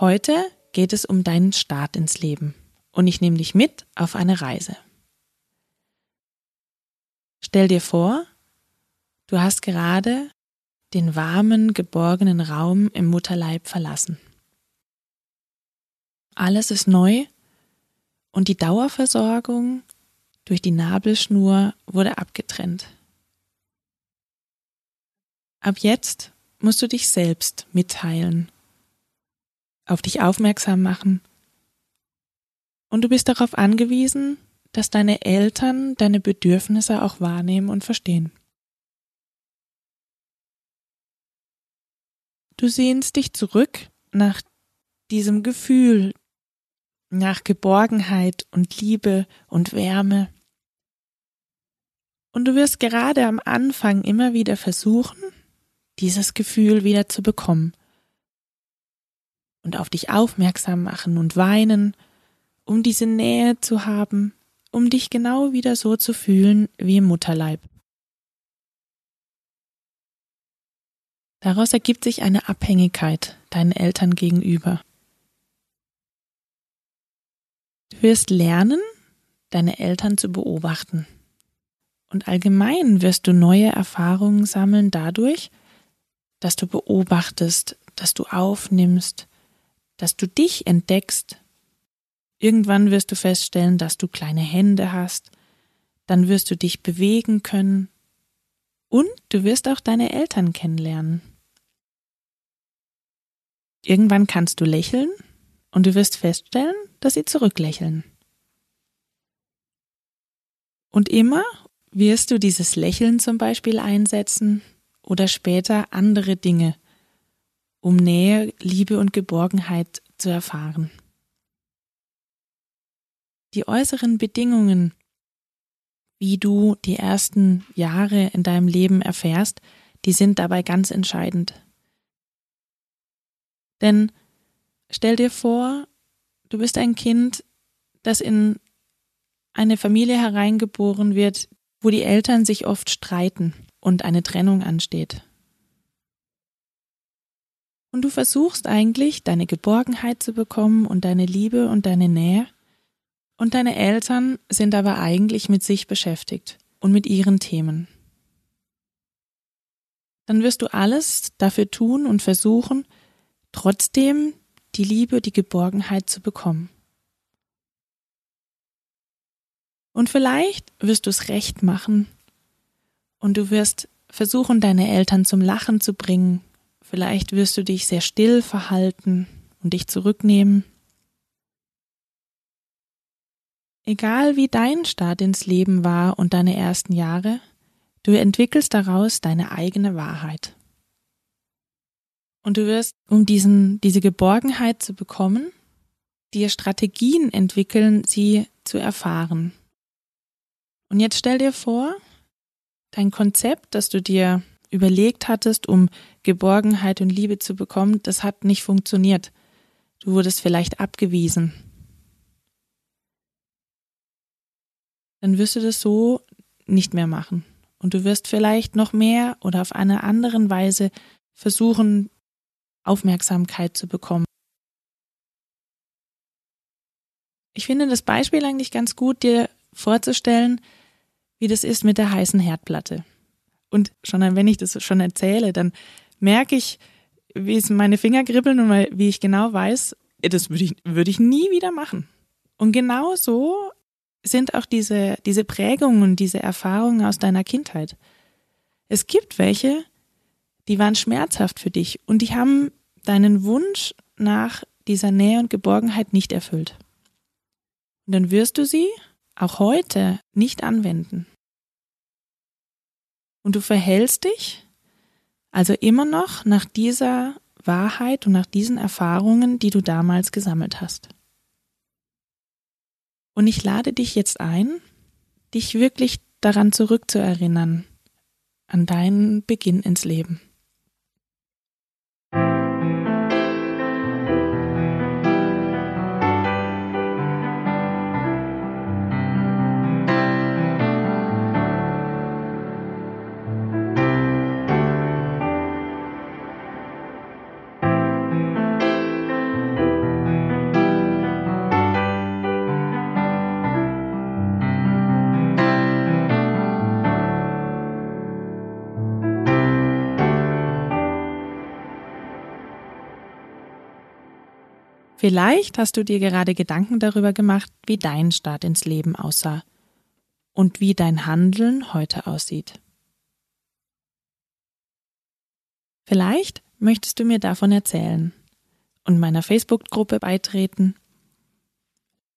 Heute geht es um deinen Start ins Leben und ich nehme dich mit auf eine Reise. Stell dir vor, du hast gerade den warmen, geborgenen Raum im Mutterleib verlassen. Alles ist neu und die Dauerversorgung durch die Nabelschnur wurde abgetrennt. Ab jetzt musst du dich selbst mitteilen auf dich aufmerksam machen. Und du bist darauf angewiesen, dass deine Eltern deine Bedürfnisse auch wahrnehmen und verstehen. Du sehnst dich zurück nach diesem Gefühl, nach Geborgenheit und Liebe und Wärme. Und du wirst gerade am Anfang immer wieder versuchen, dieses Gefühl wieder zu bekommen und auf dich aufmerksam machen und weinen, um diese Nähe zu haben, um dich genau wieder so zu fühlen wie im Mutterleib. Daraus ergibt sich eine Abhängigkeit deinen Eltern gegenüber. Du wirst lernen, deine Eltern zu beobachten. Und allgemein wirst du neue Erfahrungen sammeln dadurch, dass du beobachtest, dass du aufnimmst, dass du dich entdeckst. Irgendwann wirst du feststellen, dass du kleine Hände hast, dann wirst du dich bewegen können und du wirst auch deine Eltern kennenlernen. Irgendwann kannst du lächeln und du wirst feststellen, dass sie zurücklächeln. Und immer wirst du dieses Lächeln zum Beispiel einsetzen oder später andere Dinge, um Nähe, Liebe und Geborgenheit zu erfahren. Die äußeren Bedingungen, wie du die ersten Jahre in deinem Leben erfährst, die sind dabei ganz entscheidend. Denn stell dir vor, du bist ein Kind, das in eine Familie hereingeboren wird, wo die Eltern sich oft streiten und eine Trennung ansteht. Und du versuchst eigentlich, deine Geborgenheit zu bekommen und deine Liebe und deine Nähe. Und deine Eltern sind aber eigentlich mit sich beschäftigt und mit ihren Themen. Dann wirst du alles dafür tun und versuchen, trotzdem die Liebe, die Geborgenheit zu bekommen. Und vielleicht wirst du es recht machen und du wirst versuchen, deine Eltern zum Lachen zu bringen Vielleicht wirst du dich sehr still verhalten und dich zurücknehmen. Egal wie dein Start ins Leben war und deine ersten Jahre, du entwickelst daraus deine eigene Wahrheit. Und du wirst, um diesen, diese Geborgenheit zu bekommen, dir Strategien entwickeln, sie zu erfahren. Und jetzt stell dir vor, dein Konzept, das du dir überlegt hattest, um Geborgenheit und Liebe zu bekommen, das hat nicht funktioniert. Du wurdest vielleicht abgewiesen. Dann wirst du das so nicht mehr machen. Und du wirst vielleicht noch mehr oder auf eine andere Weise versuchen, Aufmerksamkeit zu bekommen. Ich finde das Beispiel eigentlich ganz gut, dir vorzustellen, wie das ist mit der heißen Herdplatte. Und schon wenn ich das schon erzähle, dann merke ich, wie es meine Finger kribbeln und wie ich genau weiß, das würde ich, würde ich nie wieder machen. Und genau so sind auch diese, diese Prägungen diese Erfahrungen aus deiner Kindheit. Es gibt welche, die waren schmerzhaft für dich und die haben deinen Wunsch nach dieser Nähe und Geborgenheit nicht erfüllt. Und dann wirst du sie auch heute nicht anwenden. Und du verhältst dich also immer noch nach dieser Wahrheit und nach diesen Erfahrungen, die du damals gesammelt hast. Und ich lade dich jetzt ein, dich wirklich daran zurückzuerinnern, an deinen Beginn ins Leben. Vielleicht hast du dir gerade Gedanken darüber gemacht, wie dein Start ins Leben aussah und wie dein Handeln heute aussieht. Vielleicht möchtest du mir davon erzählen und meiner Facebook-Gruppe beitreten.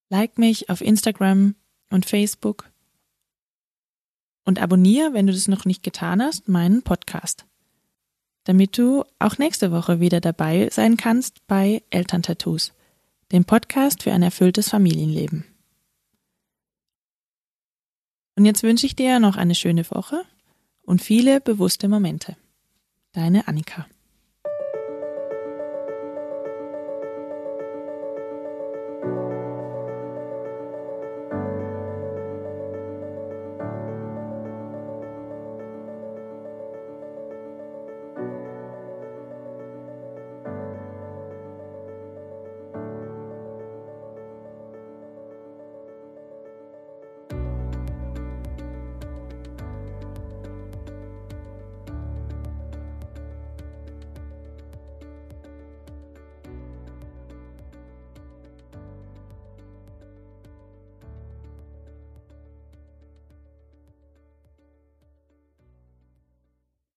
Like mich auf Instagram und Facebook und abonniere, wenn du das noch nicht getan hast, meinen Podcast damit du auch nächste Woche wieder dabei sein kannst bei Elterntattoos, dem Podcast für ein erfülltes Familienleben. Und jetzt wünsche ich dir noch eine schöne Woche und viele bewusste Momente. Deine Annika.